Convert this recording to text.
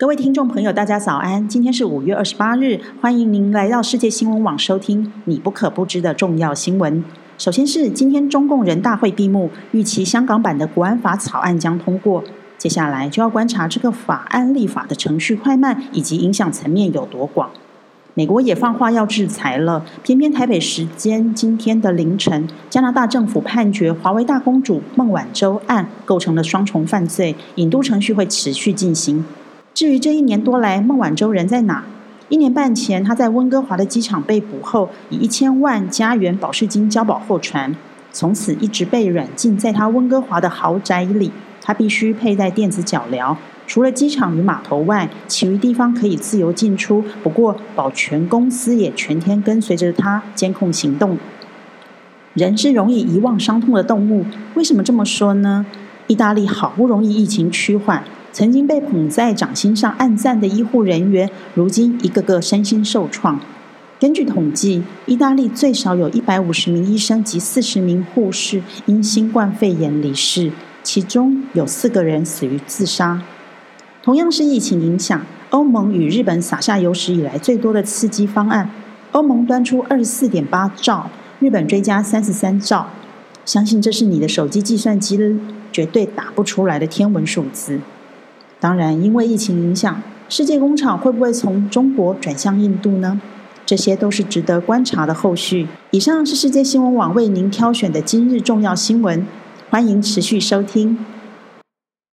各位听众朋友，大家早安！今天是五月二十八日，欢迎您来到世界新闻网收听你不可不知的重要新闻。首先是今天中共人大会闭幕，预期香港版的国安法草案将通过。接下来就要观察这个法案立法的程序快慢以及影响层面有多广。美国也放话要制裁了，偏偏台北时间今天的凌晨，加拿大政府判决华为大公主孟晚舟案构成了双重犯罪，引渡程序会持续进行。至于这一年多来，孟晚舟人在哪？一年半前，他在温哥华的机场被捕后，以一千万加元保释金交保候传，从此一直被软禁在他温哥华的豪宅里。他必须佩戴电子脚镣，除了机场与码头外，其余地方可以自由进出。不过，保全公司也全天跟随着他监控行动。人是容易遗忘伤痛的动物，为什么这么说呢？意大利好不容易疫情趋缓。曾经被捧在掌心上暗赞的医护人员，如今一个个身心受创。根据统计，意大利最少有一百五十名医生及四十名护士因新冠肺炎离世，其中有四个人死于自杀。同样是疫情影响，欧盟与日本撒下有史以来最多的刺激方案。欧盟端出二十四点八兆，日本追加三十三兆。相信这是你的手机计算机绝对打不出来的天文数字。当然，因为疫情影响，世界工厂会不会从中国转向印度呢？这些都是值得观察的后续。以上是世界新闻网为您挑选的今日重要新闻，欢迎持续收听。